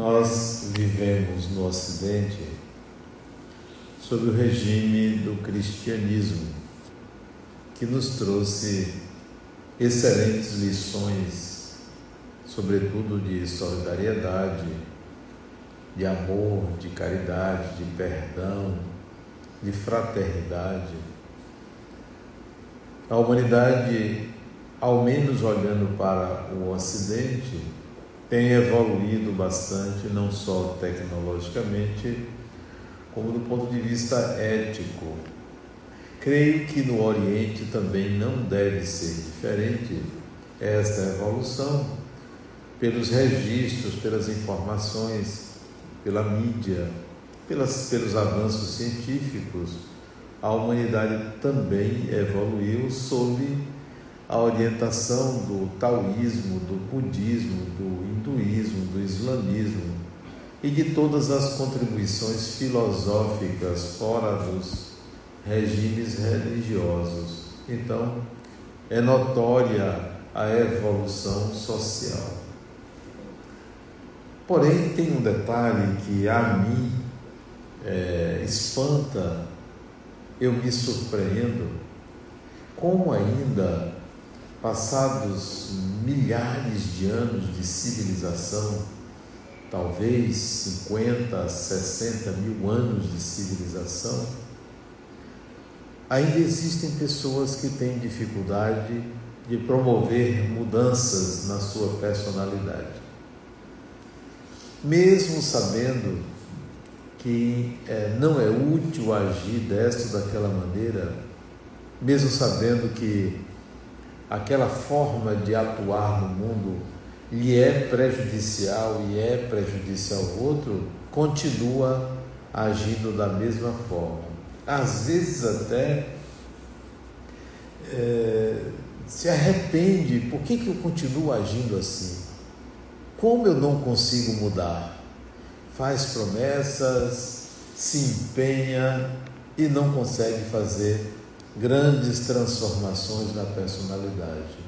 Nós vivemos no Ocidente sob o regime do cristianismo, que nos trouxe excelentes lições, sobretudo de solidariedade, de amor, de caridade, de perdão, de fraternidade. A humanidade, ao menos olhando para o Ocidente, tem evoluído bastante, não só tecnologicamente, como do ponto de vista ético. Creio que no Oriente também não deve ser diferente esta evolução, pelos registros, pelas informações, pela mídia, pelas, pelos avanços científicos. A humanidade também evoluiu sob a orientação do taoísmo, do budismo, do hinduísmo, do islamismo e de todas as contribuições filosóficas fora dos regimes religiosos. Então, é notória a evolução social. Porém, tem um detalhe que a mim é, espanta, eu me surpreendo, como ainda passados milhares de anos de civilização, talvez 50, 60 mil anos de civilização, ainda existem pessoas que têm dificuldade de promover mudanças na sua personalidade. Mesmo sabendo que é, não é útil agir desta ou daquela maneira, mesmo sabendo que aquela forma de atuar no mundo lhe é prejudicial e é prejudicial ao outro, continua agindo da mesma forma. Às vezes até é, se arrepende, por que, que eu continuo agindo assim? Como eu não consigo mudar? Faz promessas, se empenha e não consegue fazer grandes transformações na personalidade.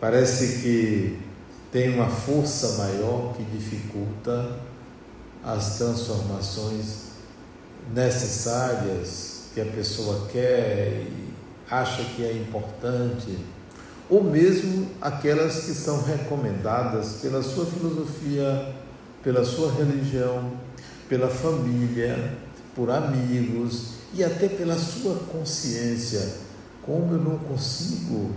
Parece que tem uma força maior que dificulta as transformações necessárias que a pessoa quer e acha que é importante, ou mesmo aquelas que são recomendadas pela sua filosofia, pela sua religião, pela família, por amigos e até pela sua consciência. Como eu não consigo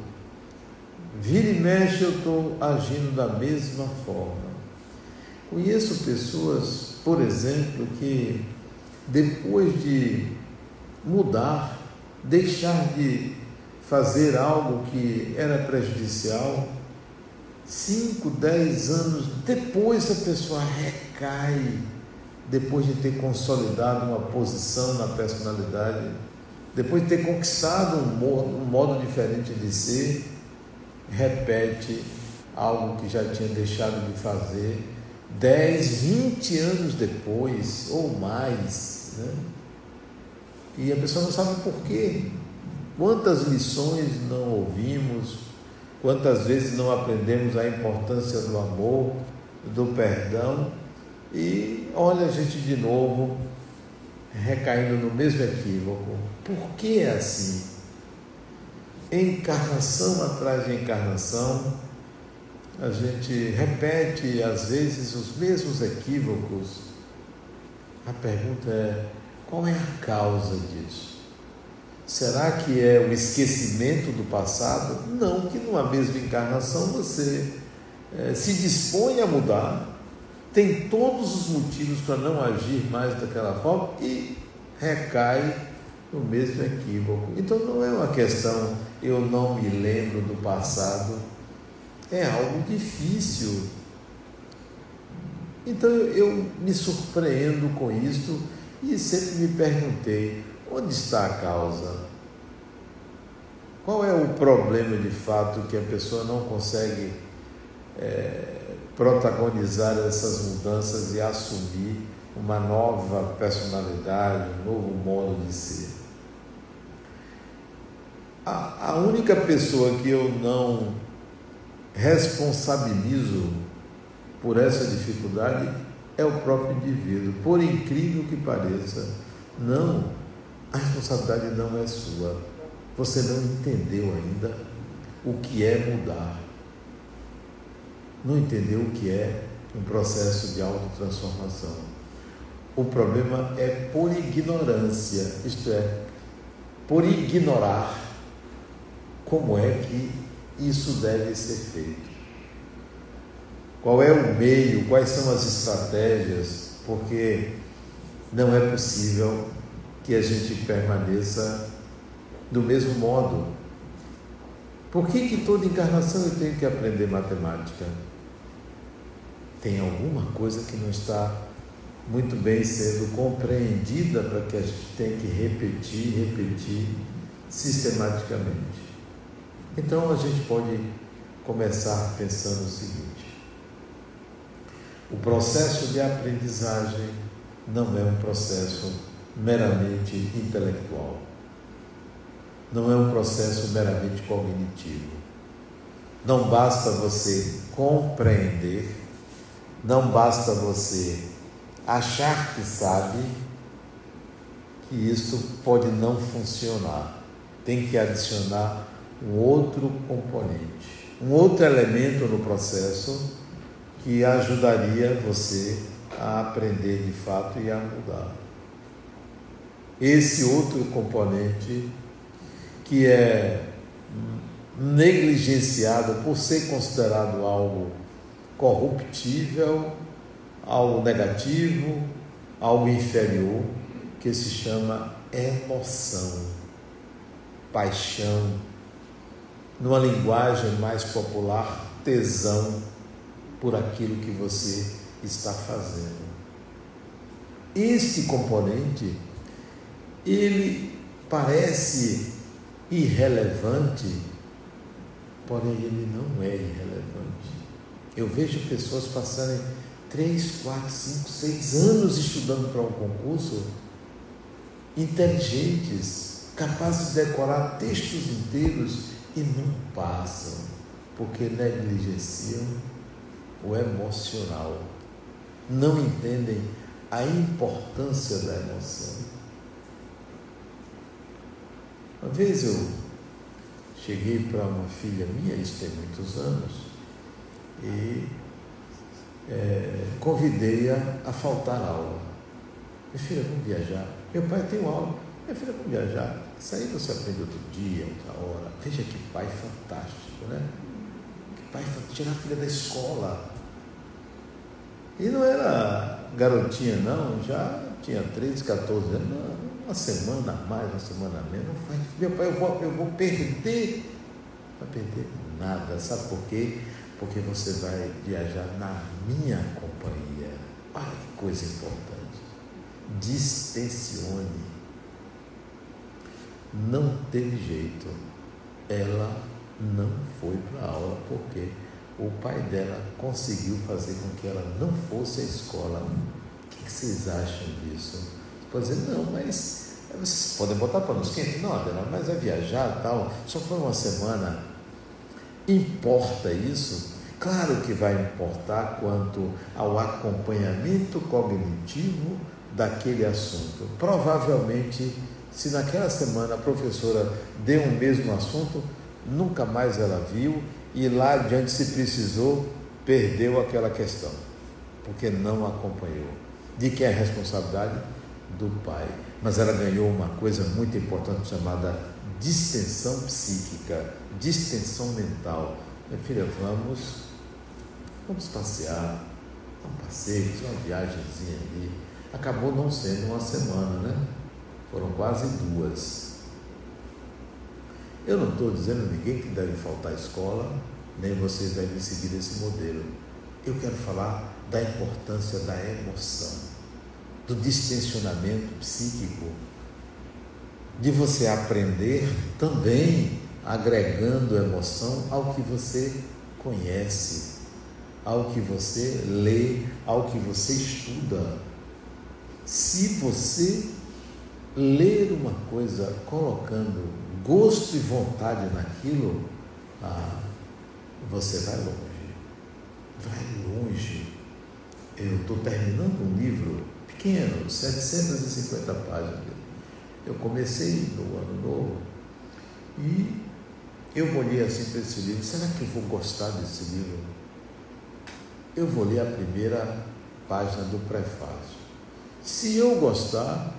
Vira e mexe, eu estou agindo da mesma forma. Conheço pessoas, por exemplo, que depois de mudar, deixar de fazer algo que era prejudicial, cinco, dez anos depois a pessoa recai, depois de ter consolidado uma posição na personalidade, depois de ter conquistado um modo, um modo diferente de ser, repete algo que já tinha deixado de fazer 10, 20 anos depois ou mais. Né? E a pessoa não sabe por quê. Quantas lições não ouvimos, quantas vezes não aprendemos a importância do amor, do perdão, e olha a gente de novo recaindo no mesmo equívoco. Por que é assim? encarnação atrás de encarnação, a gente repete às vezes os mesmos equívocos. A pergunta é: qual é a causa disso? Será que é o esquecimento do passado? Não, que numa mesma encarnação você é, se dispõe a mudar, tem todos os motivos para não agir mais daquela forma e recai no mesmo equívoco. Então não é uma questão eu não me lembro do passado, é algo difícil. Então eu me surpreendo com isto e sempre me perguntei: onde está a causa? Qual é o problema de fato que a pessoa não consegue é, protagonizar essas mudanças e assumir uma nova personalidade, um novo modo de ser? A, a única pessoa que eu não responsabilizo por essa dificuldade é o próprio indivíduo. Por incrível que pareça, não, a responsabilidade não é sua. Você não entendeu ainda o que é mudar. Não entendeu o que é um processo de autotransformação. O problema é por ignorância, isto é, por ignorar como é que isso deve ser feito. Qual é o meio, quais são as estratégias, porque não é possível que a gente permaneça do mesmo modo. Por que, que toda encarnação eu tenho que aprender matemática? Tem alguma coisa que não está muito bem sendo compreendida para que a gente tenha que repetir, repetir sistematicamente. Então a gente pode começar pensando o seguinte: o processo de aprendizagem não é um processo meramente intelectual, não é um processo meramente cognitivo. Não basta você compreender, não basta você achar que sabe que isso pode não funcionar. Tem que adicionar um outro componente, um outro elemento no processo que ajudaria você a aprender de fato e a mudar. Esse outro componente que é negligenciado por ser considerado algo corruptível, algo negativo, algo inferior, que se chama emoção, paixão, numa linguagem mais popular, tesão por aquilo que você está fazendo. Este componente, ele parece irrelevante, porém ele não é irrelevante. Eu vejo pessoas passarem três, quatro, cinco, seis anos estudando para um concurso, inteligentes, capazes de decorar textos inteiros e não passam, porque negligenciam o emocional, não entendem a importância da emoção. Uma vez eu cheguei para uma filha minha, isso tem muitos anos, e é, convidei-a a faltar aula. Minha filha, vamos viajar. Meu pai tem aula. Minha filha, vamos viajar. Isso aí você aprende outro dia, outra hora. Veja que pai fantástico, né? Que pai fantástico. Tirar a filha da escola. E não era garotinha, não. Já tinha 13, 14 anos. Uma semana a mais, uma semana a menos. Meu pai, eu vou, eu vou perder. Não vai perder nada. Sabe por quê? Porque você vai viajar na minha companhia. Olha que coisa importante. Distensione não teve jeito. Ela não foi para a aula porque o pai dela conseguiu fazer com que ela não fosse à escola. O que vocês acham disso? Você pode dizer, não, mas vocês podem botar para nos quentes? Não, Adela, mas é viajar tal, só foi uma semana. Importa isso? Claro que vai importar quanto ao acompanhamento cognitivo daquele assunto. Provavelmente se naquela semana a professora deu o mesmo assunto, nunca mais ela viu e lá adiante, se precisou, perdeu aquela questão, porque não acompanhou. De quem é a responsabilidade? Do pai. Mas ela ganhou uma coisa muito importante chamada distensão psíquica, distensão mental. Minha filha, vamos, vamos passear, um passeio, uma viagemzinha ali. Acabou não sendo uma semana, né? Foram quase duas. Eu não estou dizendo a ninguém que deve faltar escola, nem vocês devem seguir esse modelo. Eu quero falar da importância da emoção, do distensionamento psíquico, de você aprender também agregando emoção ao que você conhece, ao que você lê, ao que você estuda. Se você ler uma coisa colocando gosto e vontade naquilo, ah, você vai longe. vai longe. Eu estou terminando um livro pequeno, 750 páginas. Eu comecei no ano novo e eu olhei assim para esse livro, será que eu vou gostar desse livro? Eu vou ler a primeira página do prefácio. Se eu gostar,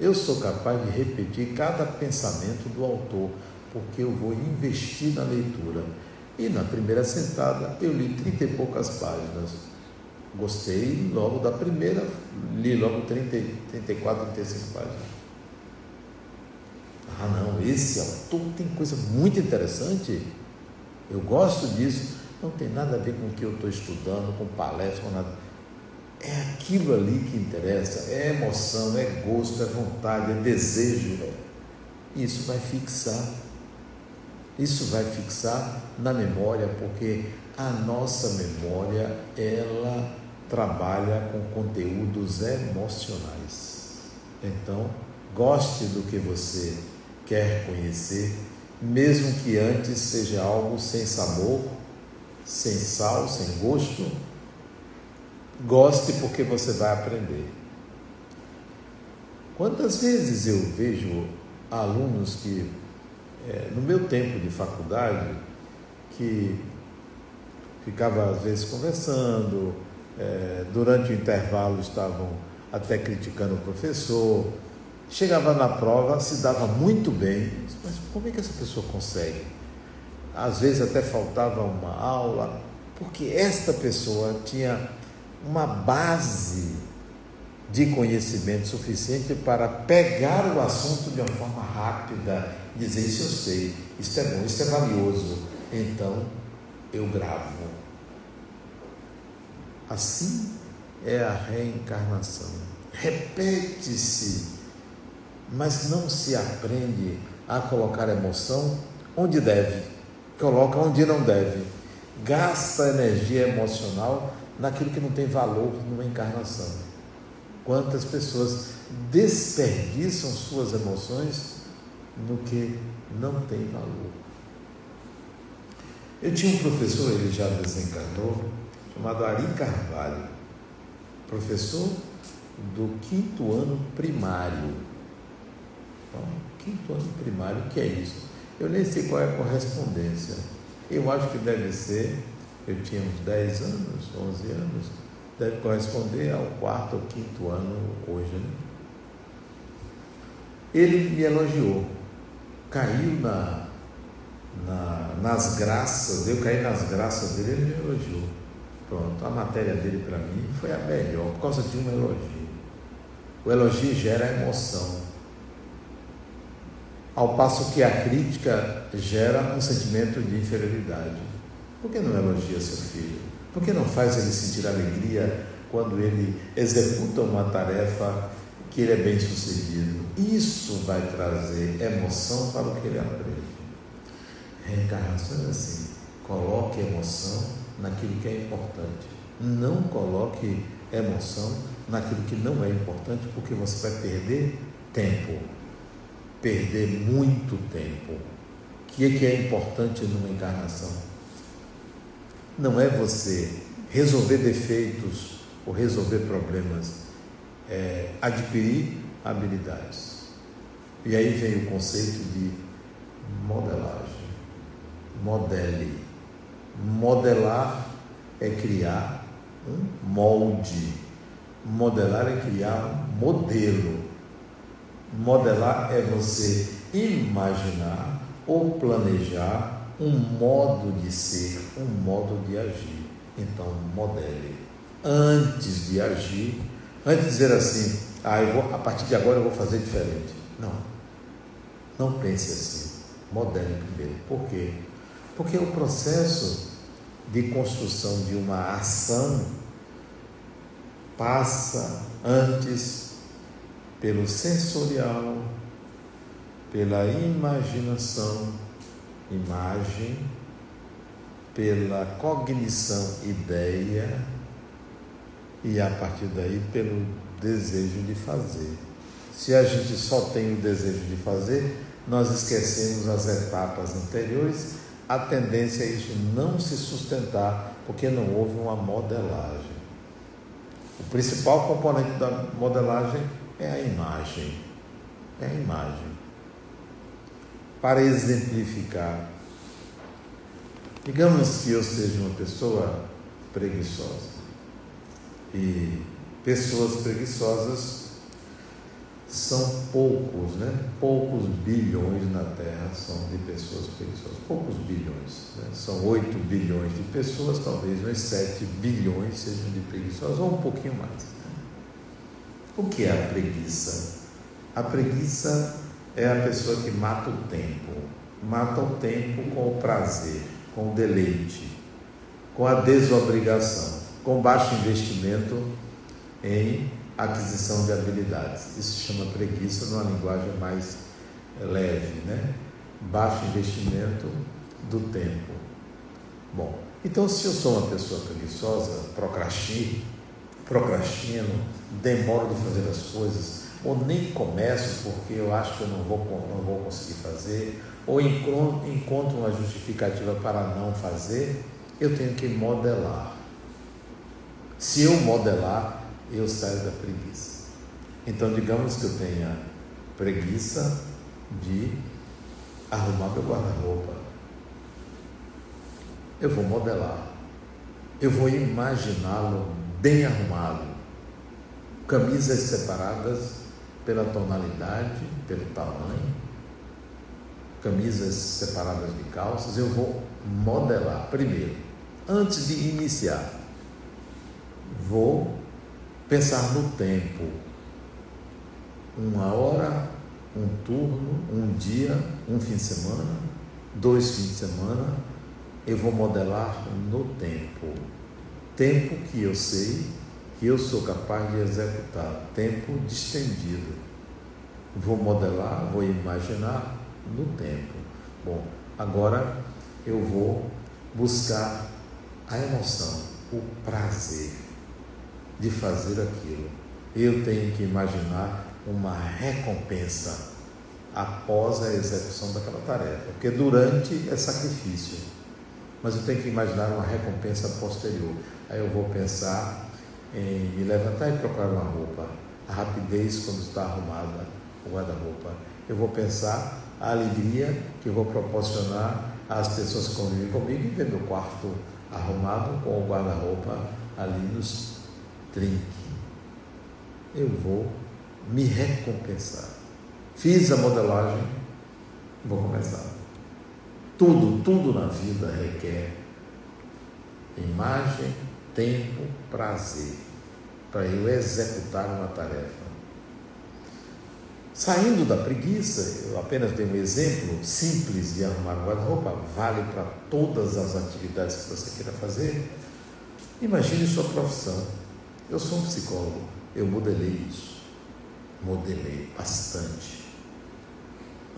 eu sou capaz de repetir cada pensamento do autor, porque eu vou investir na leitura. E na primeira sentada eu li trinta e poucas páginas. Gostei logo da primeira, li logo 30, 34, 35 páginas. Ah, não, esse autor tem coisa muito interessante. Eu gosto disso. Não tem nada a ver com o que eu estou estudando, com palestra, com nada. É aquilo ali que interessa. É emoção, é gosto, é vontade, é desejo. Isso vai fixar. Isso vai fixar na memória, porque a nossa memória, ela trabalha com conteúdos emocionais. Então, goste do que você quer conhecer, mesmo que antes seja algo sem sabor, sem sal, sem gosto, goste porque você vai aprender. Quantas vezes eu vejo alunos que, é, no meu tempo de faculdade, que ficava às vezes conversando, é, durante o intervalo estavam até criticando o professor, chegava na prova, se dava muito bem, mas como é que essa pessoa consegue? Às vezes até faltava uma aula, porque esta pessoa tinha uma base de conhecimento suficiente para pegar o assunto de uma forma rápida, dizer isso eu sei, isso é bom, isso é valioso, então eu gravo. Assim é a reencarnação. Repete-se, mas não se aprende a colocar emoção onde deve, coloca onde não deve. Gasta energia emocional naquilo que não tem valor numa encarnação. Quantas pessoas desperdiçam suas emoções no que não tem valor. Eu tinha um professor, ele já desencarnou, chamado Ari Carvalho, professor do quinto ano primário. Então, quinto ano primário, o que é isso? Eu nem sei qual é a correspondência. Eu acho que deve ser eu tinha uns 10 anos, 11 anos, deve corresponder ao quarto ou quinto ano hoje. Né? Ele me elogiou, caiu na, na, nas graças, eu caí nas graças dele, ele me elogiou. Pronto, a matéria dele para mim foi a melhor, por causa de um elogio. O elogio gera emoção. Ao passo que a crítica gera um sentimento de inferioridade. Por que não elogia seu filho? Por que não faz ele sentir alegria quando ele executa uma tarefa que ele é bem sucedido? Isso vai trazer emoção para o que ele aprende. Reencarnação é assim: coloque emoção naquilo que é importante. Não coloque emoção naquilo que não é importante, porque você vai perder tempo. Perder muito tempo. O que é, que é importante numa encarnação? não é você resolver defeitos ou resolver problemas, é adquirir habilidades. E aí vem o conceito de modelagem. Modele. Modelar é criar um molde. Modelar é criar um modelo. Modelar é você imaginar ou planejar um modo de ser, um modo de agir. Então, modele. Antes de agir, antes de dizer assim, ah, eu vou, a partir de agora eu vou fazer diferente. Não. Não pense assim. Modele primeiro. Por quê? Porque o processo de construção de uma ação passa antes pelo sensorial, pela imaginação, imagem, pela cognição ideia e a partir daí pelo desejo de fazer. Se a gente só tem o desejo de fazer, nós esquecemos as etapas anteriores, a tendência é isso não se sustentar Porque não houve uma modelagem. O principal componente da modelagem é a imagem. É a imagem. Para exemplificar, digamos que eu seja uma pessoa preguiçosa. E pessoas preguiçosas são poucos, né? Poucos bilhões na Terra são de pessoas preguiçosas. Poucos bilhões. Né? São 8 bilhões de pessoas, talvez uns 7 bilhões sejam de preguiçosas, ou um pouquinho mais. O que é a preguiça? A preguiça é a pessoa que mata o tempo. Mata o tempo com o prazer, com o deleite, com a desobrigação, com baixo investimento em aquisição de habilidades. Isso se chama preguiça numa linguagem mais leve, né? Baixo investimento do tempo. Bom, então se eu sou uma pessoa preguiçosa, procrastino, procrastino, demoro de fazer as coisas, ou nem começo porque eu acho que eu não vou, não vou conseguir fazer, ou encontro uma justificativa para não fazer, eu tenho que modelar. Se eu modelar, eu saio da preguiça. Então, digamos que eu tenha preguiça de arrumar meu guarda-roupa. Eu vou modelar. Eu vou imaginá-lo bem arrumado. Camisas separadas pela tonalidade, pelo tamanho. Camisas separadas de calças. Eu vou modelar primeiro. Antes de iniciar, vou pensar no tempo. Uma hora, um turno, um dia, um fim de semana, dois fins de semana, eu vou modelar no tempo. Tempo que eu sei eu sou capaz de executar, tempo distendido. Vou modelar, vou imaginar no tempo. Bom, agora eu vou buscar a emoção, o prazer de fazer aquilo. Eu tenho que imaginar uma recompensa após a execução daquela tarefa, porque durante é sacrifício, mas eu tenho que imaginar uma recompensa posterior. Aí eu vou pensar em me levantar e procurar uma roupa, a rapidez quando está arrumada o guarda-roupa. Eu vou pensar a alegria que eu vou proporcionar às pessoas que convivem comigo e ver meu quarto arrumado com o guarda-roupa ali nos trinque. Eu vou me recompensar. Fiz a modelagem, vou começar. Tudo, tudo na vida requer imagem, tempo, prazer para eu executar uma tarefa. Saindo da preguiça, eu apenas dei um exemplo simples de arrumar um guarda-roupa, vale para todas as atividades que você queira fazer. Imagine sua profissão. Eu sou um psicólogo, eu modelei isso. Modelei bastante.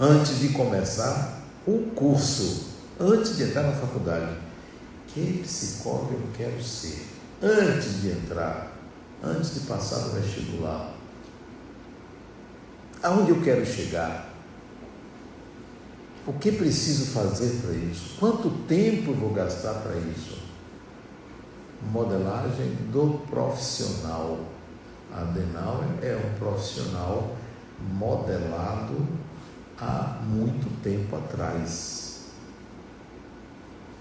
Antes de começar o curso, antes de entrar na faculdade, que psicólogo eu quero ser? Antes de entrar, antes de passar no vestibular. Aonde eu quero chegar? O que preciso fazer para isso? Quanto tempo vou gastar para isso? modelagem do profissional. Adenauer é um profissional modelado há muito tempo atrás.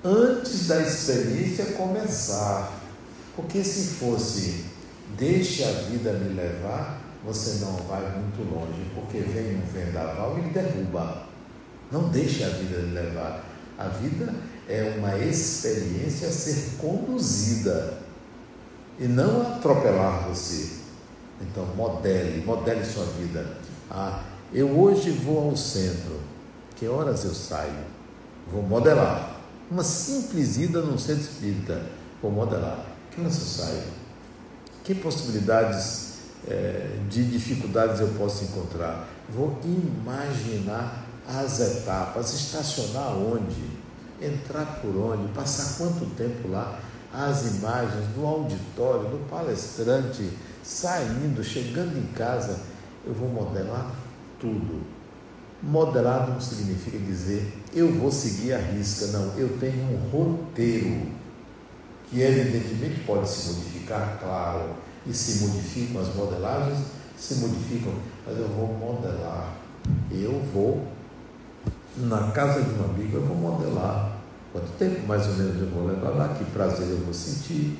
Antes da experiência começar. Porque se fosse deixe a vida me levar, você não vai muito longe, porque vem um vendaval e derruba. Não deixe a vida lhe levar. A vida é uma experiência a ser conduzida e não atropelar você. Então, modele, modele sua vida. Ah, eu hoje vou ao centro. Que horas eu saio? Vou modelar. Uma simples ida num centro espírita. Vou modelar. Que horas eu saio? Que possibilidades é, de dificuldades eu posso encontrar? Vou imaginar as etapas. Estacionar onde? entrar por onde, passar quanto tempo lá, as imagens do auditório, do palestrante, saindo, chegando em casa, eu vou modelar tudo. Modelar não significa dizer eu vou seguir a risca, não, eu tenho um roteiro. Que evidentemente pode se modificar, claro, e se modificam as modelagens, se modificam, mas eu vou modelar. Eu vou na casa de um amigo, eu vou modelar. Quanto tempo mais ou menos eu vou levar lá, que prazer eu vou sentir,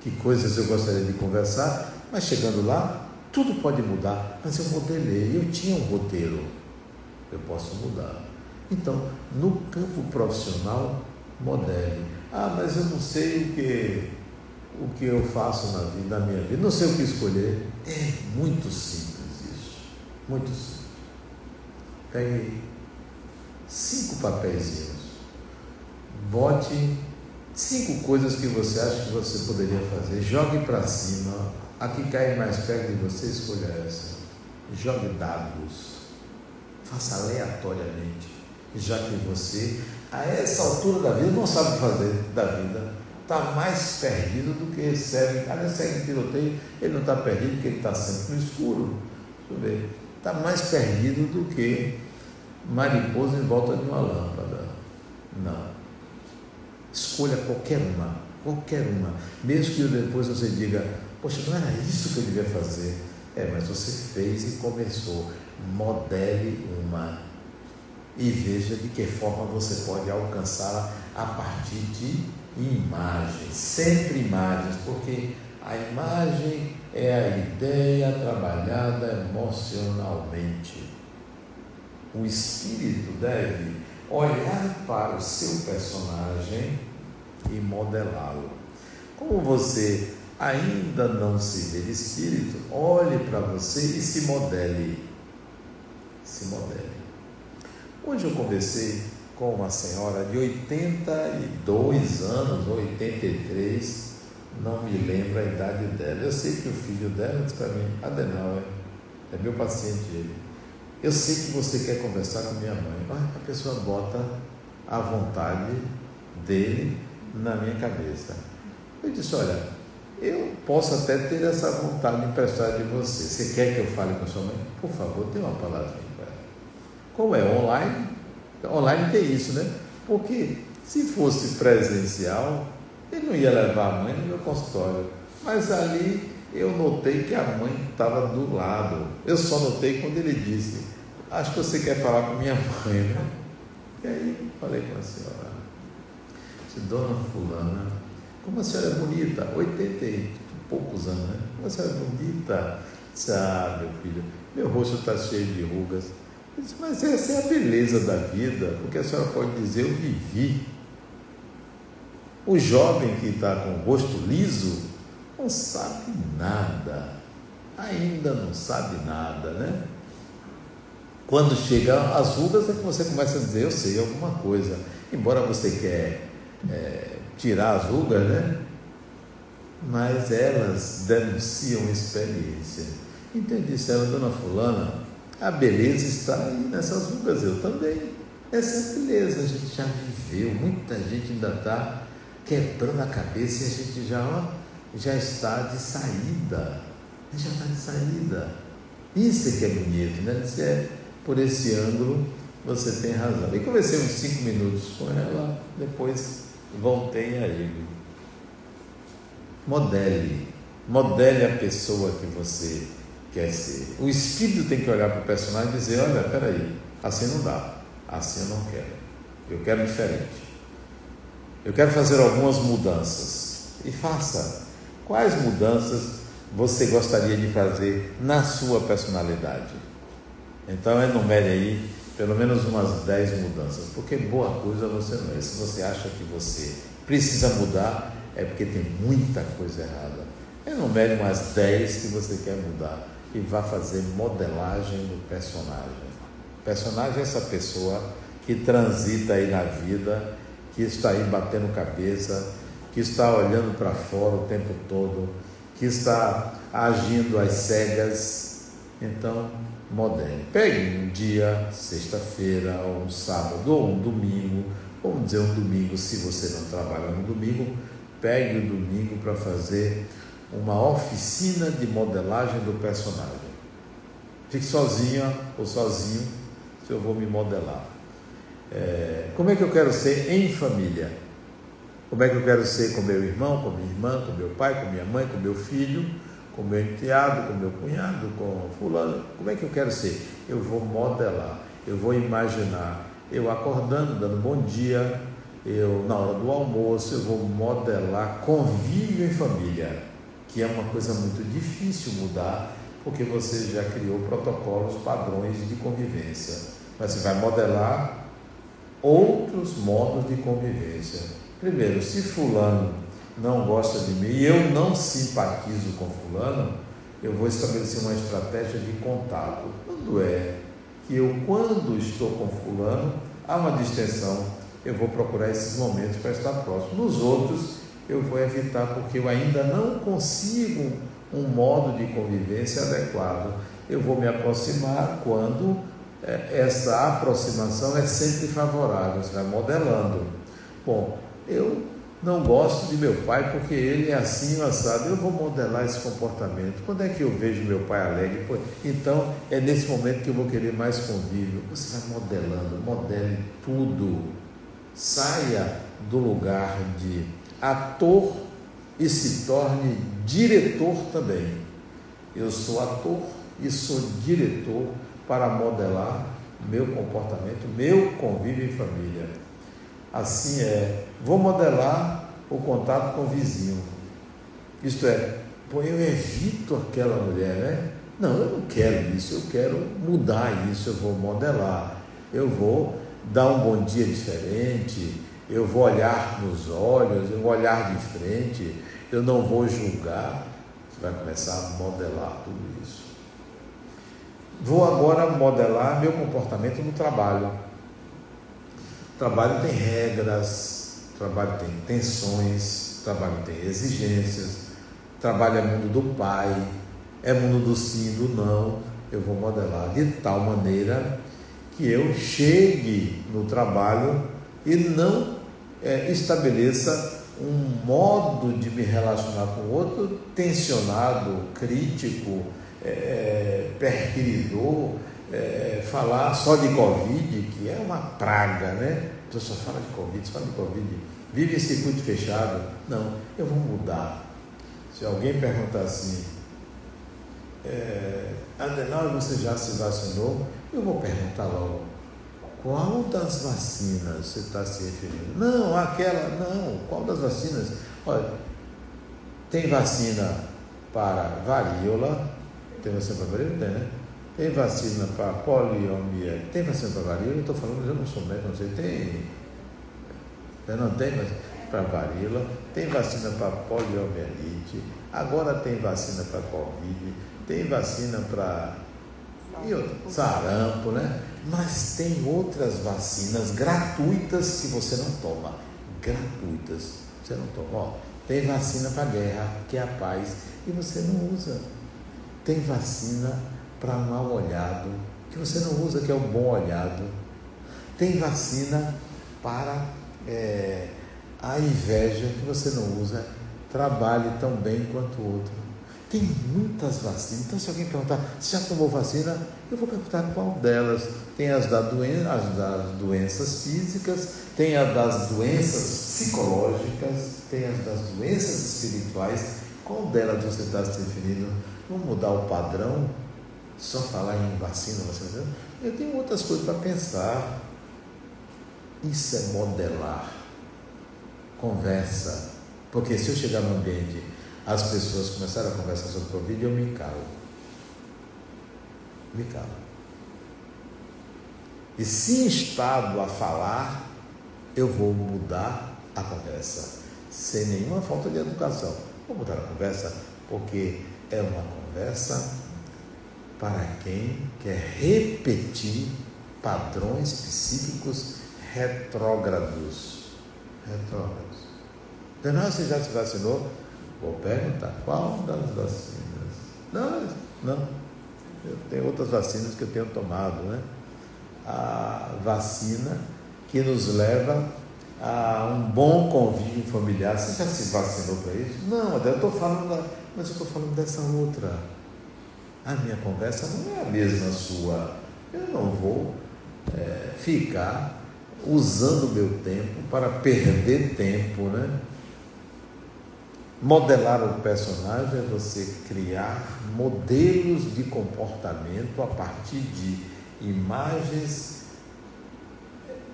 que coisas eu gostaria de conversar, mas chegando lá, tudo pode mudar. Mas eu modelei, eu tinha um roteiro, eu posso mudar. Então, no campo profissional, modele. Ah, mas eu não sei o que, o que eu faço na, vida, na minha vida, não sei o que escolher. É muito simples isso. Muito simples. Pegue cinco papeizinhos. Bote cinco coisas que você acha que você poderia fazer. Jogue para cima. A que cai mais perto de você, escolha essa. Jogue dados. Faça aleatoriamente. Já que você, a essa altura da vida, não sabe o que fazer da vida. Está mais perdido do que recebe. Cada segue tiroteio, ele não está perdido porque ele está sempre no escuro. Está mais perdido do que mariposa em volta de uma lâmpada. Não. Escolha qualquer uma, qualquer uma. Mesmo que depois você diga, poxa, não era isso que eu devia fazer. É, mas você fez e começou. Modele uma e veja de que forma você pode alcançá-la a partir de imagens, sempre imagens, porque a imagem é a ideia trabalhada emocionalmente. O espírito deve olhar para o seu personagem e modelá-lo. Como você ainda não se vê espírito, olhe para você e se modele. Se modele. Hoje eu conversei com uma senhora de 82 anos, 83, não me lembro a idade dela. Eu sei que o filho dela disse para mim, Adenauer, é meu paciente ele. Eu sei que você quer conversar com minha mãe. a pessoa bota a vontade dele na minha cabeça. Eu disse, olha, eu posso até ter essa vontade emprestada de você. Você quer que eu fale com sua mãe? Por favor, dê uma ela. Como é online, online tem isso, né? Porque se fosse presencial, ele não ia levar a mãe no meu consultório. Mas ali eu notei que a mãe estava do lado. Eu só notei quando ele disse: Acho que você quer falar com minha mãe, né? E aí falei com a senhora: Dona Fulana, como a senhora é bonita, 80 e poucos anos, né? Como a senhora é bonita. Disse, ah, meu filho, meu rosto está cheio de rugas. Disse, mas essa é a beleza da vida, porque a senhora pode dizer, eu vivi. O jovem que está com o rosto liso não sabe nada, ainda não sabe nada, né? Quando chega as rugas é que você começa a dizer, eu sei alguma coisa. Embora você quer é, tirar as rugas, né? Mas elas denunciam experiência. Então disse ela, dona fulana, a beleza está aí nessas rugas, eu também. Essa é a beleza, a gente já viveu, muita gente ainda está quebrando a cabeça e a gente já ó, já está de saída. Já está de saída. Isso é que é bonito, né? Isso é, por esse ângulo, você tem razão. E conversei uns cinco minutos com ela, depois voltei a ele. Modele. Modele a pessoa que você quer ser. O espírito tem que olhar para o personagem e dizer: olha, peraí, assim não dá, assim eu não quero. Eu quero diferente. Eu quero fazer algumas mudanças. E faça. Quais mudanças você gostaria de fazer na sua personalidade? Então enumere aí pelo menos umas 10 mudanças, porque boa coisa você não é. Se você acha que você precisa mudar, é porque tem muita coisa errada. Enumere umas 10 que você quer mudar e vá fazer modelagem do personagem. O personagem é essa pessoa que transita aí na vida, que está aí batendo cabeça, que está olhando para fora o tempo todo, que está agindo às cegas. Então, moderne. Pegue um dia, sexta-feira, ou um sábado, ou um domingo, vamos dizer um domingo, se você não trabalha no domingo, pegue o domingo para fazer uma oficina de modelagem do personagem. Fique sozinha ou sozinho, se eu vou me modelar. É, como é que eu quero ser em família? Como é que eu quero ser com meu irmão, com minha irmã, com meu pai, com minha mãe, com meu filho, com meu enteado, com meu cunhado, com fulano? Como é que eu quero ser? Eu vou modelar, eu vou imaginar, eu acordando, dando bom dia, eu na hora do almoço, eu vou modelar convívio em família, que é uma coisa muito difícil mudar, porque você já criou protocolos, padrões de convivência. Mas você vai modelar outros modos de convivência. Primeiro, se fulano não gosta de mim e eu não simpatizo com fulano, eu vou estabelecer uma estratégia de contato. Quando é que eu, quando estou com fulano, há uma distensão, eu vou procurar esses momentos para estar próximo. Nos outros, eu vou evitar porque eu ainda não consigo um modo de convivência adequado. Eu vou me aproximar quando é, essa aproximação é sempre favorável, você vai modelando. Bom, eu não gosto de meu pai porque ele é assim, assado. Eu vou modelar esse comportamento. Quando é que eu vejo meu pai alegre? Então é nesse momento que eu vou querer mais convívio. Você vai modelando, modele tudo. Saia do lugar de ator e se torne diretor também. Eu sou ator e sou diretor para modelar meu comportamento, meu convívio em família. Assim é, vou modelar o contato com o vizinho. Isto é, pô, eu evito aquela mulher, né? Não, eu não quero isso, eu quero mudar isso, eu vou modelar. Eu vou dar um bom dia diferente, eu vou olhar nos olhos, eu vou olhar de frente, eu não vou julgar. Você vai começar a modelar tudo isso. Vou agora modelar meu comportamento no trabalho. O trabalho tem regras, trabalho tem tensões, trabalho tem exigências, trabalho é mundo do pai, é mundo do sim, do não. Eu vou modelar de tal maneira que eu chegue no trabalho e não é, estabeleça um modo de me relacionar com o outro tensionado, crítico, é, perquiridor, é, falar só de Covid, que é uma praga, né? A pessoa fala de Covid, fala de Covid, vive em circuito fechado. Não, eu vou mudar. Se alguém perguntar assim, é, Adenal, você já se vacinou? Eu vou perguntar logo, qual das vacinas você está se referindo? Não, aquela, não, qual das vacinas? Olha, tem vacina para varíola, tem vacina para varíola? Tem, né? Tem vacina para poliomielite, tem vacina para varíola? Estou falando, eu não sou médico, não sei, tem. Eu não tem, mas para varíola, tem vacina para poliomielite, agora tem vacina para Covid, tem vacina para sarampo, né? Mas tem outras vacinas gratuitas que você não toma. Gratuitas. Você não toma. Ó, tem vacina para guerra, que é a paz, e você não usa. Tem vacina para mal olhado, que você não usa, que é o bom olhado. Tem vacina para é, a inveja, que você não usa. Trabalhe tão bem quanto o outro. Tem muitas vacinas. Então, se alguém perguntar, você já tomou vacina? Eu vou perguntar qual delas. Tem as, da doen as das doenças físicas, tem as das doenças psicológicas, tem as das doenças espirituais. Qual delas você está se referindo? Vamos mudar o padrão? Só falar em vacina, vacina? Eu tenho outras coisas para pensar. Isso é modelar. Conversa. Porque se eu chegar no ambiente as pessoas começaram a conversar sobre Covid e eu me calo. Me calo. E se instado a falar, eu vou mudar a conversa, sem nenhuma falta de educação. Vou mudar a conversa porque é uma conversa para quem quer repetir padrões psíquicos retrógrados. Retrógrados. Denal, você já se vacinou? Perguntar qual das vacinas? Não, não. Eu tenho outras vacinas que eu tenho tomado, né? A vacina que nos leva a um bom convívio familiar. Você já se vacinou para isso? Não, eu estou falando, da, mas eu estou falando dessa outra. A minha conversa não é a mesma sua. Eu não vou é, ficar usando o meu tempo para perder tempo, né? Modelar o personagem é você criar modelos de comportamento a partir de imagens,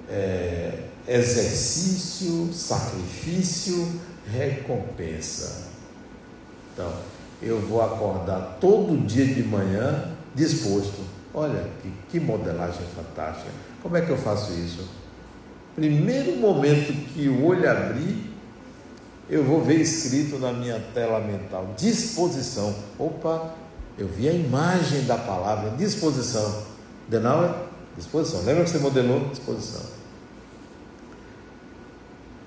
é, exercício, sacrifício, recompensa. Então, eu vou acordar todo dia de manhã disposto. Olha que, que modelagem fantástica. Como é que eu faço isso? Primeiro momento que o olho abrir, eu vou ver escrito na minha tela mental: disposição. Opa, eu vi a imagem da palavra disposição. Denauer, disposição. Lembra que você modelou? Disposição.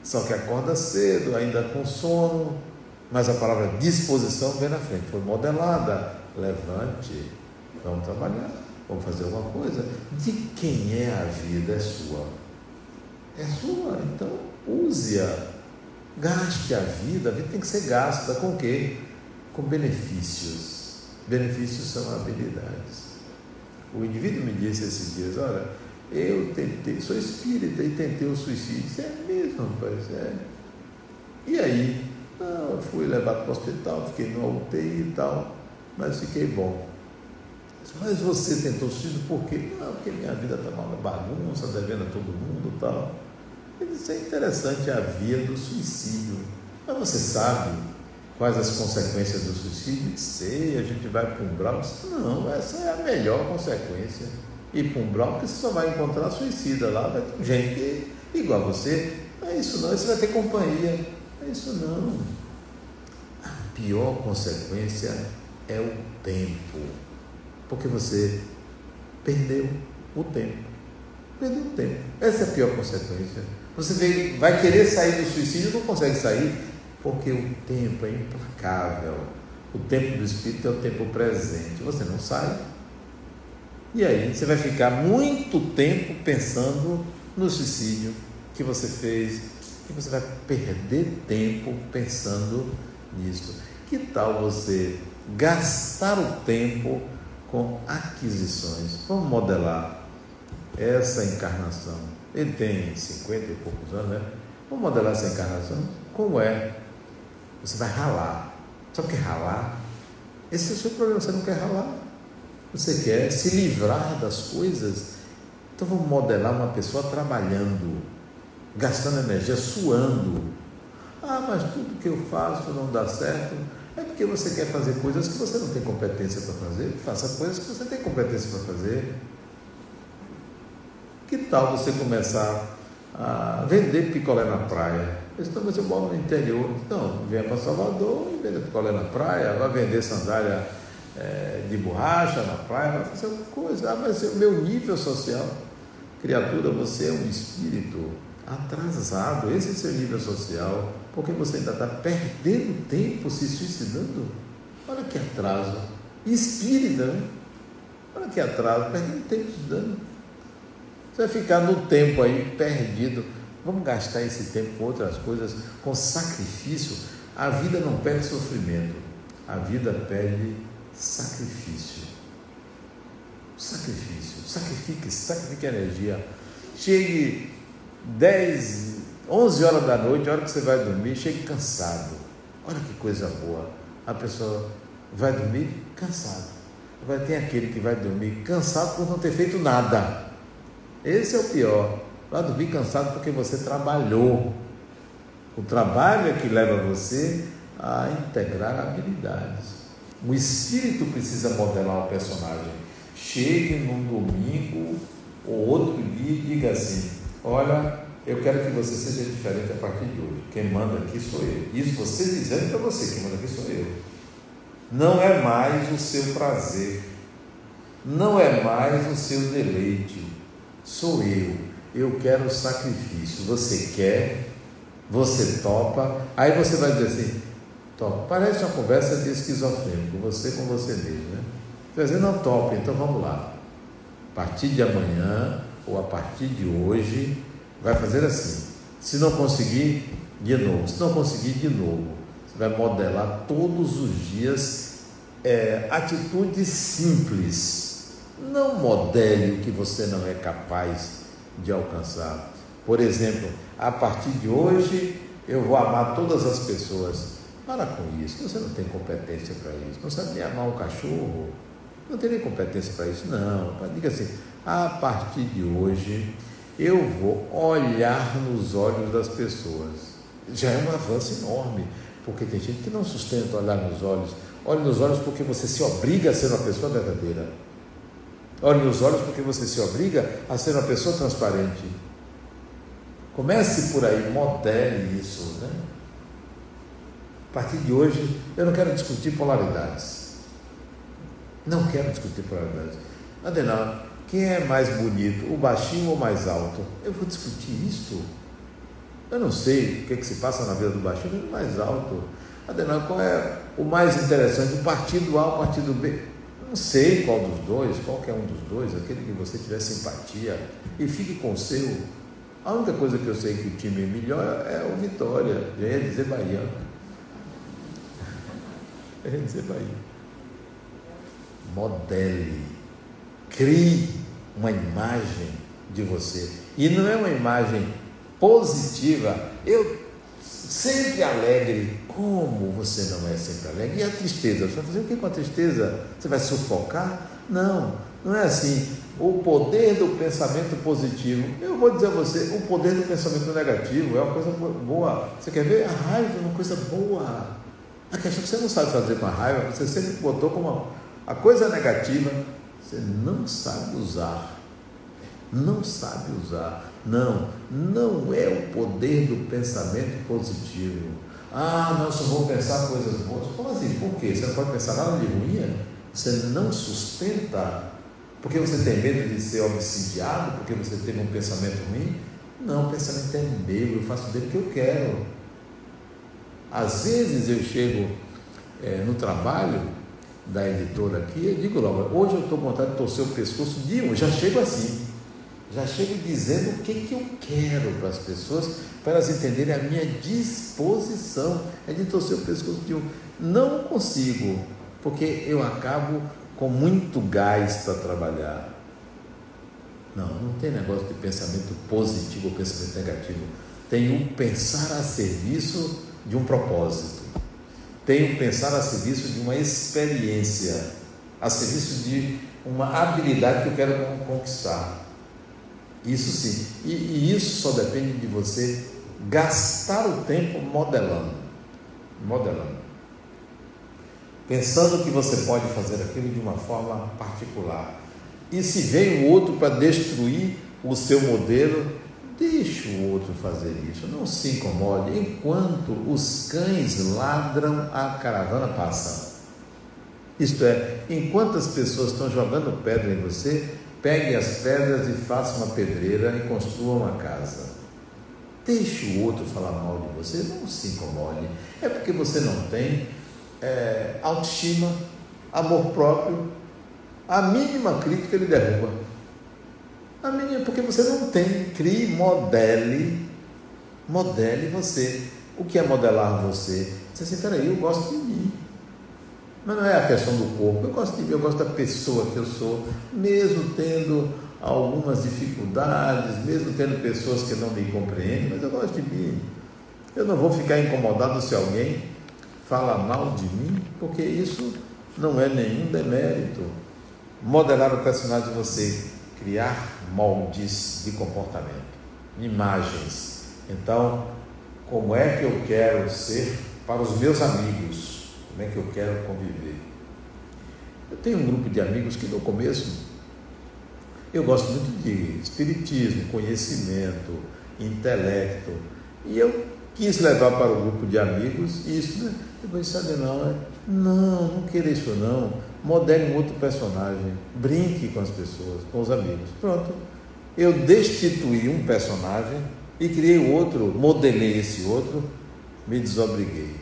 Só que acorda cedo, ainda com sono, mas a palavra disposição vem na frente. Foi modelada. Levante, vamos trabalhar, vamos fazer alguma coisa. De quem é a vida? É sua. É sua, então use-a Gaste a vida, a vida tem que ser gasta com o quê? Com benefícios. Benefícios são habilidades. O indivíduo me disse esses dias, olha, eu tentei, sou espírita e tentei o suicídio. Isso é mesmo, rapaz, é. E aí? Não, eu fui levado para o hospital, fiquei no UTI e tal, mas fiquei bom. Mas você tentou suicídio por quê? Não, porque minha vida estava uma bagunça, devendo a todo mundo e tal. Isso é interessante a via do suicídio. Mas você sabe quais as consequências do suicídio? Sei, a gente vai para um umbral. Não, essa é a melhor consequência. Ir para um umbral, porque você só vai encontrar suicida lá, vai ter gente igual a você. Não é isso não, você vai ter companhia. Não é isso não. A pior consequência é o tempo. Porque você perdeu o tempo. Perdeu o tempo. Essa é a pior consequência. Você vai querer sair do suicídio não consegue sair, porque o tempo é implacável. O tempo do Espírito é o tempo presente. Você não sai. E aí você vai ficar muito tempo pensando no suicídio que você fez, e você vai perder tempo pensando nisso. Que tal você gastar o tempo com aquisições? Vamos modelar essa encarnação ele tem 50 e poucos anos, né? Vamos modelar essa encarnação? Como é? Você vai ralar. Sabe o que é ralar? Esse é o seu problema, você não quer ralar. Você quer se livrar das coisas. Então vamos modelar uma pessoa trabalhando, gastando energia, suando. Ah, mas tudo que eu faço não dá certo. É porque você quer fazer coisas que você não tem competência para fazer. Faça coisas que você tem competência para fazer. Que tal você começar a vender picolé na praia? Eu disse, mas eu moro no interior. Não, venha para Salvador e venda picolé na praia, vai vender sandália é, de borracha na praia, vai fazer alguma coisa. Ah, mas o meu nível social, criatura, você é um espírito atrasado, esse é seu nível social, porque você ainda está perdendo tempo se suicidando. Olha que atraso. Espírita, né? Olha que atraso, perdendo tempo estudando. Você vai ficar no tempo aí perdido. Vamos gastar esse tempo com outras coisas, com sacrifício. A vida não pede sofrimento, a vida pede sacrifício. Sacrifício. Sacrifique, sacrifique energia. Chegue 10, 11 horas da noite, a hora que você vai dormir, chegue cansado. Olha que coisa boa. A pessoa vai dormir cansado. Vai ter aquele que vai dormir cansado por não ter feito nada. Esse é o pior. Vai dormir cansado porque você trabalhou. O trabalho é que leva você a integrar habilidades. O espírito precisa modelar o personagem. Chegue num domingo ou outro dia e diga assim: Olha, eu quero que você seja diferente a partir de hoje. Quem manda aqui sou eu. Isso você dizendo para você: quem manda aqui sou eu. Não é mais o seu prazer, não é mais o seu deleite, sou eu. Eu quero sacrifício. Você quer, você topa. Aí você vai dizer assim: topa. Parece uma conversa de esquizofrênico, você com você mesmo, né? Você vai dizer: não topa, então vamos lá. A partir de amanhã ou a partir de hoje, vai fazer assim. Se não conseguir, de novo. Se não conseguir, de novo. Você vai modelar todos os dias é, atitudes simples não modele o que você não é capaz de alcançar. Por exemplo, a partir de hoje eu vou amar todas as pessoas. Para com isso, você não tem competência para isso. Não sabe nem amar um cachorro. Não tem nem competência para isso, não. Diga assim, a partir de hoje eu vou olhar nos olhos das pessoas. Já é um avanço enorme, porque tem gente que não sustenta olhar nos olhos. Olhe nos olhos porque você se obriga a ser uma pessoa verdadeira. Olhe nos olhos porque você se obriga a ser uma pessoa transparente. Comece por aí, modele isso, né? A partir de hoje, eu não quero discutir polaridades. Não quero discutir polaridades. Adenal, quem é mais bonito, o baixinho ou o mais alto? Eu vou discutir isto. Eu não sei o que, é que se passa na vida do baixinho ou do mais alto. Adenal, qual é o mais interessante? O partido A ou o partido B? Não sei qual dos dois, qualquer um dos dois, aquele que você tiver simpatia e fique com o seu. A única coisa que eu sei que o time é melhor é o Vitória, já ia dizer Bahia. Já ia dizer Bahia. Modele, crie uma imagem de você. E não é uma imagem positiva. Eu sempre alegre. Como você não é sempre alegre? E a tristeza? Você vai fazer o que com a tristeza? Você vai sufocar? Não, não é assim o poder do pensamento positivo. Eu vou dizer a você, o poder do pensamento negativo é uma coisa boa. Você quer ver? A raiva é uma coisa boa. A questão é que você não sabe fazer com a raiva, você sempre botou como a coisa negativa, você não sabe usar. Não sabe usar. Não, não é o poder do pensamento positivo. Ah, nós só vamos pensar coisas boas. Como assim? Por quê? Você não pode pensar nada de ruim? Você não sustenta porque você tem medo de ser obsidiado? Porque você teve um pensamento ruim? Não, o pensamento é meu, eu faço dele o que eu quero. Às vezes eu chego é, no trabalho da editora aqui, eu digo logo, hoje eu estou com vontade de torcer o pescoço de um, já chego assim, já chego dizendo o que, que eu quero para as pessoas, para elas entenderem a minha disposição, é de torcer o pescoço de um. Não consigo, porque eu acabo com muito gás para trabalhar. Não, não tem negócio de pensamento positivo ou pensamento negativo. Tem um pensar a serviço de um propósito. Tem um pensar a serviço de uma experiência, a serviço de uma habilidade que eu quero conquistar. Isso sim. E, e isso só depende de você gastar o tempo modelando. Modelando pensando que você pode fazer aquilo de uma forma particular. E se vem o outro para destruir o seu modelo, deixe o outro fazer isso, não se incomode. Enquanto os cães ladram, a caravana passa. Isto é, enquanto as pessoas estão jogando pedra em você, pegue as pedras e faça uma pedreira e construa uma casa. Deixe o outro falar mal de você, não se incomode. É porque você não tem é, autoestima, amor próprio, a mínima crítica ele derruba. A mínima, porque você não tem, crie, modele, modele você. O que é modelar você? Você assim, peraí, eu gosto de mim. Mas não é a questão do corpo, eu gosto de mim, eu gosto da pessoa que eu sou, mesmo tendo algumas dificuldades, mesmo tendo pessoas que não me compreendem, mas eu gosto de mim. Eu não vou ficar incomodado se alguém fala mal de mim, porque isso não é nenhum demérito. Modelar o personagem de você, criar moldes de comportamento, imagens. Então, como é que eu quero ser para os meus amigos? Como é que eu quero conviver? Eu tenho um grupo de amigos que no começo eu gosto muito de espiritismo, conhecimento, intelecto, e eu quis levar para o grupo de amigos isso, né? Depois sabe não, é, não, não queira isso não. Modele um outro personagem, brinque com as pessoas, com os amigos. Pronto. Eu destituí um personagem e criei outro, modelei esse outro, me desobriguei.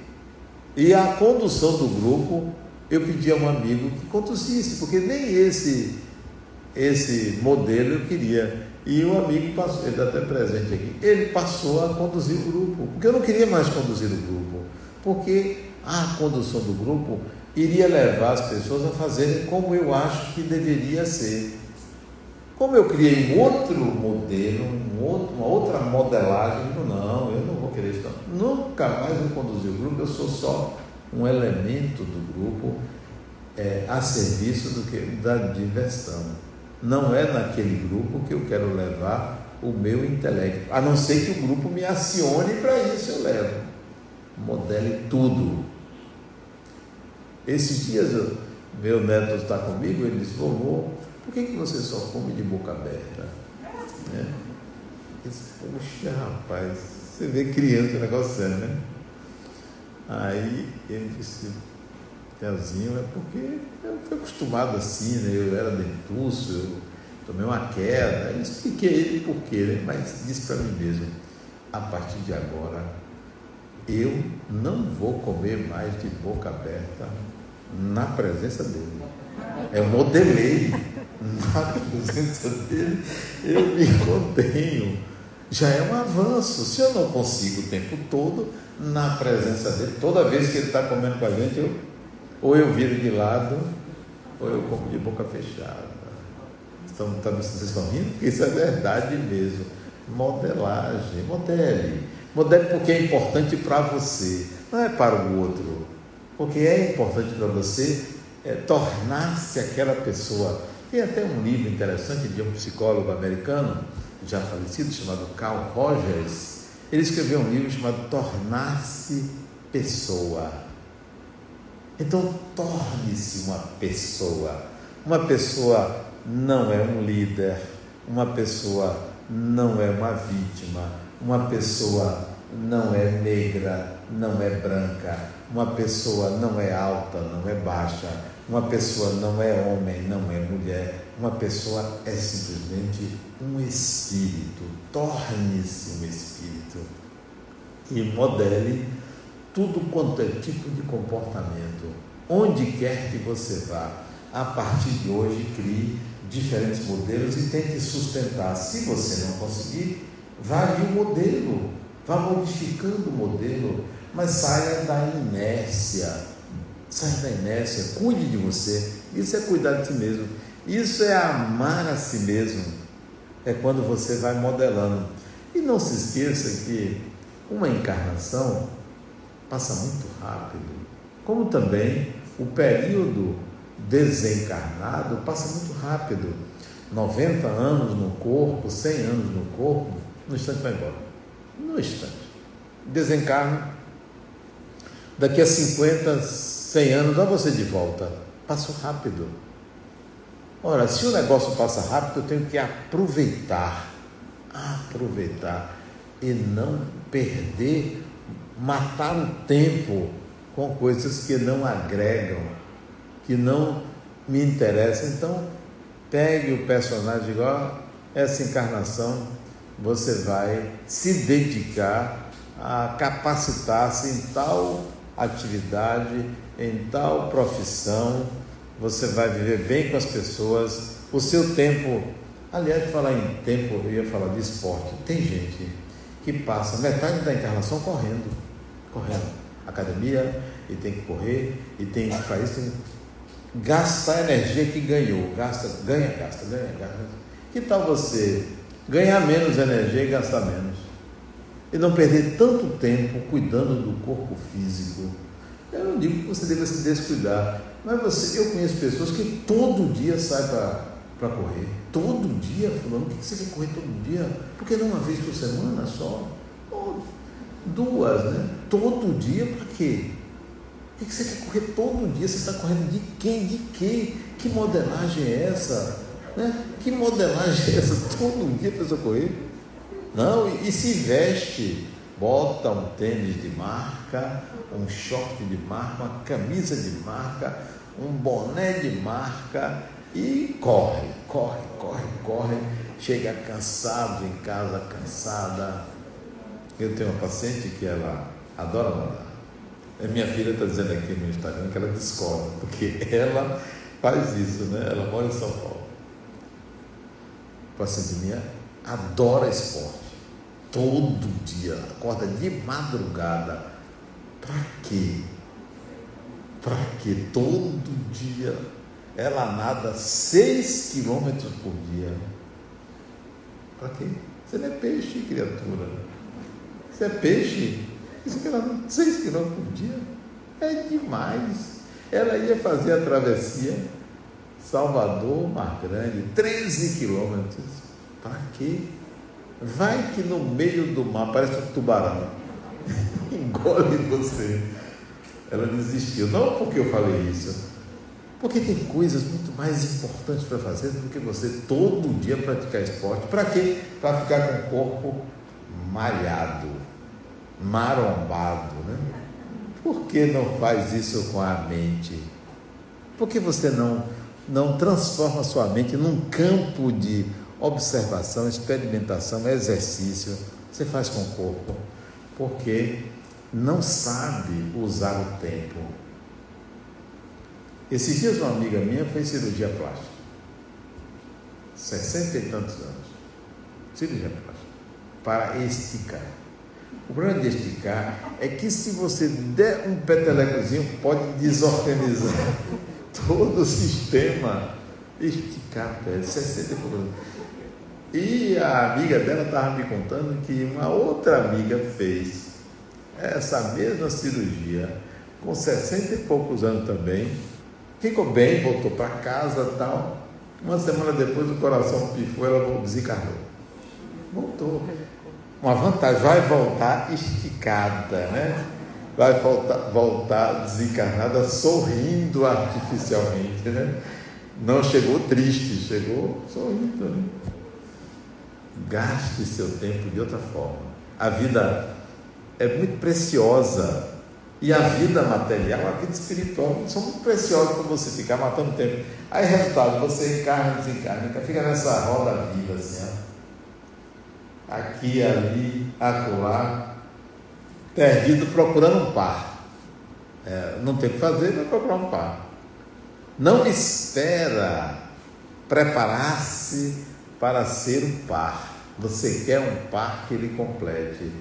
E a condução do grupo, eu pedi a um amigo que conduzisse, porque nem esse esse modelo eu queria. E o amigo passou, ele está até presente aqui, ele passou a conduzir o grupo, porque eu não queria mais conduzir o grupo, porque a condução do grupo iria levar as pessoas a fazerem como eu acho que deveria ser. Como eu criei um outro modelo, um outro, uma outra modelagem, eu digo, não, eu não vou querer isso. Nunca mais vou conduzir o grupo, eu sou só um elemento do grupo é, a serviço do que da diversão. Não é naquele grupo que eu quero levar o meu intelecto, a não ser que o grupo me acione para isso eu levo. Modele tudo. Esses dias meu neto está comigo, ele disse, vovô, por que, que você só come de boca aberta? É. Disse, Poxa, rapaz, você vê criança o negócio é, né? Aí ele disse, Telzinho, é porque eu fui acostumado assim, né? Eu era dentuço, eu tomei uma queda. Eu expliquei ele por quê, né? mas disse para mim mesmo, a partir de agora, eu não vou comer mais de boca aberta na presença dele. Eu modelei na presença dele, eu me contenho. Já é um avanço. Se eu não consigo o tempo todo, na presença dele, toda vez que ele está comendo com a gente, eu, ou eu viro de lado, ou eu como de boca fechada. Estão, tá, vocês estão rindo? Porque isso é verdade mesmo. Modelagem, modele. Modele porque é importante para você, não é para o outro. Porque é importante para você é, tornar-se aquela pessoa. Tem até um livro interessante de um psicólogo americano, já falecido, chamado Carl Rogers. Ele escreveu um livro chamado Tornar-se Pessoa. Então, torne-se uma pessoa. Uma pessoa não é um líder, uma pessoa não é uma vítima, uma pessoa não é negra, não é branca, uma pessoa não é alta, não é baixa, uma pessoa não é homem, não é mulher, uma pessoa é simplesmente um espírito. Torne-se um espírito. E modele tudo quanto é tipo de comportamento. Onde quer que você vá, a partir de hoje crie diferentes modelos e tente sustentar. Se você não conseguir, varie o modelo, vá modificando o modelo, mas saia da inércia. Saia da inércia, cuide de você. Isso é cuidar de si mesmo. Isso é amar a si mesmo. É quando você vai modelando. E não se esqueça que uma encarnação passa muito rápido, como também o período desencarnado passa muito rápido. 90 anos no corpo, 100 anos no corpo, no instante vai embora. No instante. Desencarna. Daqui a 50, 100 anos, dá você de volta. Passou rápido. Ora, se o negócio passa rápido, eu tenho que aproveitar. Aproveitar. E não perder, matar o tempo com coisas que não agregam que não me interessa. Então, pegue o personagem igual essa encarnação, você vai se dedicar a capacitar-se em tal atividade, em tal profissão, você vai viver bem com as pessoas, o seu tempo, aliás, falar em tempo, eu ia falar de esporte, tem gente que passa metade da encarnação correndo, correndo, academia, e tem que correr, e tem que fazer isso, gastar a energia que ganhou. Gasta, ganha, gasta, ganha, gasta. Que tal você ganhar menos energia e gastar menos? E não perder tanto tempo cuidando do corpo físico. Eu não digo que você deva se descuidar, mas você, eu conheço pessoas que todo dia saem para correr. Todo dia, falando, o que você quer correr todo dia? Por que não uma vez por semana só? Duas, né? Todo dia para quê? Por que você quer correr todo dia? Você está correndo de quem? De quê? Que modelagem é essa? Né? Que modelagem é essa? Todo dia precisa correr? Não, e, e se veste, bota um tênis de marca, um short de marca, uma camisa de marca, um boné de marca e corre, corre, corre, corre. Chega cansado em casa, cansada. Eu tenho uma paciente que ela adora nadar. A minha filha está dizendo aqui no Instagram que ela discorda, porque ela faz isso, né? Ela mora em São Paulo. O paciente minha adora esporte. Todo dia, acorda de madrugada. Para quê? Para quê? Todo dia ela nada 6 quilômetros por dia. Para quê? Você não é peixe, criatura. Você é peixe. Isso que ela 6 quilômetros por dia. É demais. Ela ia fazer a travessia Salvador, Mar Grande, 13 quilômetros. Para quê? Vai que no meio do mar parece um tubarão. Engole você. Ela desistiu. Não porque eu falei isso. Porque tem coisas muito mais importantes para fazer do que você todo dia praticar esporte. Para quê? Para ficar com o corpo malhado, marombado, né? Por que não faz isso com a mente? Por que você não, não transforma sua mente num campo de observação, experimentação, exercício? Você faz com o corpo. Porque não sabe usar o tempo. Esses dias uma amiga minha fez cirurgia plástica. 60 e tantos anos. Cirurgia plástica. Para esticar. O problema de esticar é que se você der um petelecozinho, pode desorganizar todo o sistema. Esticar a pele, 60 e. E a amiga dela estava me contando que uma outra amiga fez essa mesma cirurgia, com 60 e poucos anos também, ficou bem, voltou para casa tal. Uma semana depois o coração pifou, ela desencarnou. Voltou. Uma vantagem, vai voltar esticada, né? Vai voltar, voltar desencarnada sorrindo artificialmente, né? Não chegou triste, chegou sorrindo. Né? Gaste seu tempo de outra forma. A vida é muito preciosa. E a vida material, a vida espiritual, são muito preciosas para você ficar matando tempo. Aí, resultado, você encarna, desencarna, fica nessa roda vida assim, ó. Aqui, ali, acolá, perdido procurando um par. É, não tem o que fazer, vai procurar um par. Não espera preparar-se para ser um par. Você quer um par que ele complete.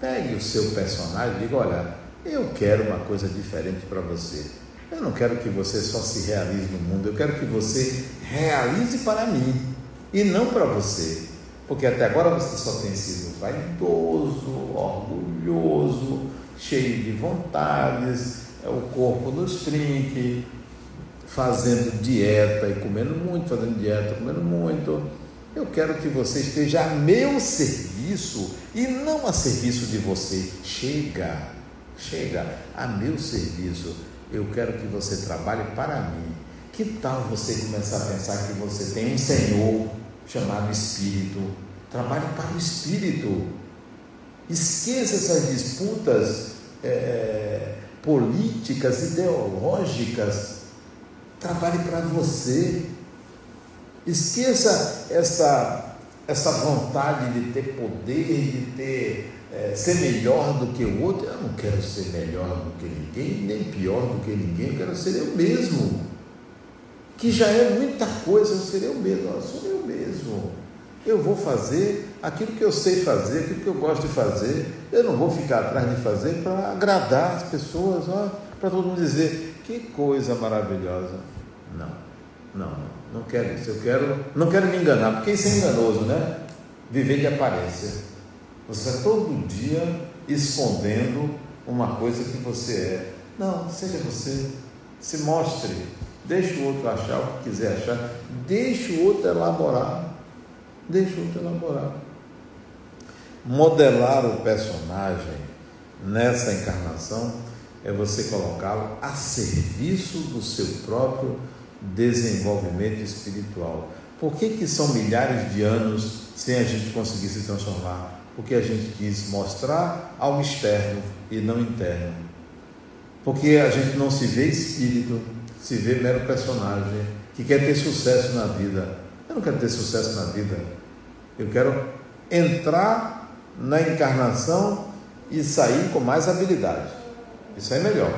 Pegue o seu personagem e diga: olha, eu quero uma coisa diferente para você. Eu não quero que você só se realize no mundo, eu quero que você realize para mim e não para você. Porque até agora você só tem sido vaidoso, orgulhoso, cheio de vontades, é o corpo nos trinque, fazendo dieta e comendo muito, fazendo dieta, comendo muito eu quero que você esteja a meu serviço e não a serviço de você. Chega, chega a meu serviço. Eu quero que você trabalhe para mim. Que tal você começar a pensar que você tem um Senhor chamado Espírito? Trabalhe para o Espírito. Esqueça essas disputas é, políticas, ideológicas. Trabalhe para você. Esqueça essa, essa vontade de ter poder, de ter, é, ser melhor do que o outro. Eu não quero ser melhor do que ninguém, nem pior do que ninguém, eu quero ser eu mesmo. Que já é muita coisa, eu ser eu mesmo, eu sou eu mesmo. Eu vou fazer aquilo que eu sei fazer, aquilo que eu gosto de fazer. Eu não vou ficar atrás de fazer para agradar as pessoas, para todo mundo dizer que coisa maravilhosa. Não, não, não. Não quero isso, eu quero, não quero me enganar, porque isso é enganoso, né? Viver de aparência. Você está todo dia escondendo uma coisa que você é. Não, seja você. Se mostre. Deixe o outro achar o que quiser achar. Deixe o outro elaborar. Deixe o outro elaborar. Modelar o personagem nessa encarnação é você colocá-lo a serviço do seu próprio desenvolvimento espiritual. Por que, que são milhares de anos sem a gente conseguir se transformar? Porque a gente quis mostrar algo externo e não interno. Porque a gente não se vê espírito, se vê mero personagem que quer ter sucesso na vida. Eu não quero ter sucesso na vida. Eu quero entrar na encarnação e sair com mais habilidade. Isso é melhor.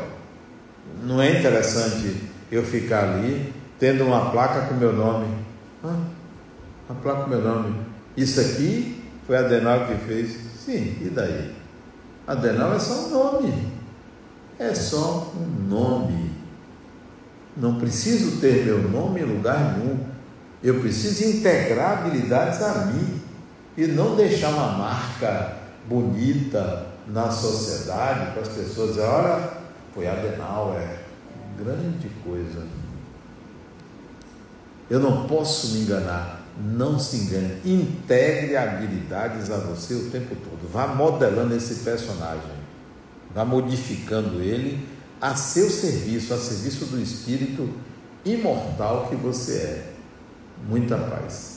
Não é interessante eu ficar ali tendo uma placa com meu nome. Ah, uma placa com meu nome. Isso aqui foi Adenal que fez. Sim, e daí? Adenal é só um nome. É só um nome. Não preciso ter meu nome em lugar nenhum. Eu preciso integrar habilidades a mim. e não deixar uma marca bonita na sociedade para as pessoas dizerem, olha, foi Adenauer, grande coisa. Eu não posso me enganar. Não se engane. Integre habilidades a você o tempo todo. Vá modelando esse personagem. Vá modificando ele a seu serviço, a serviço do espírito imortal que você é. Muita paz.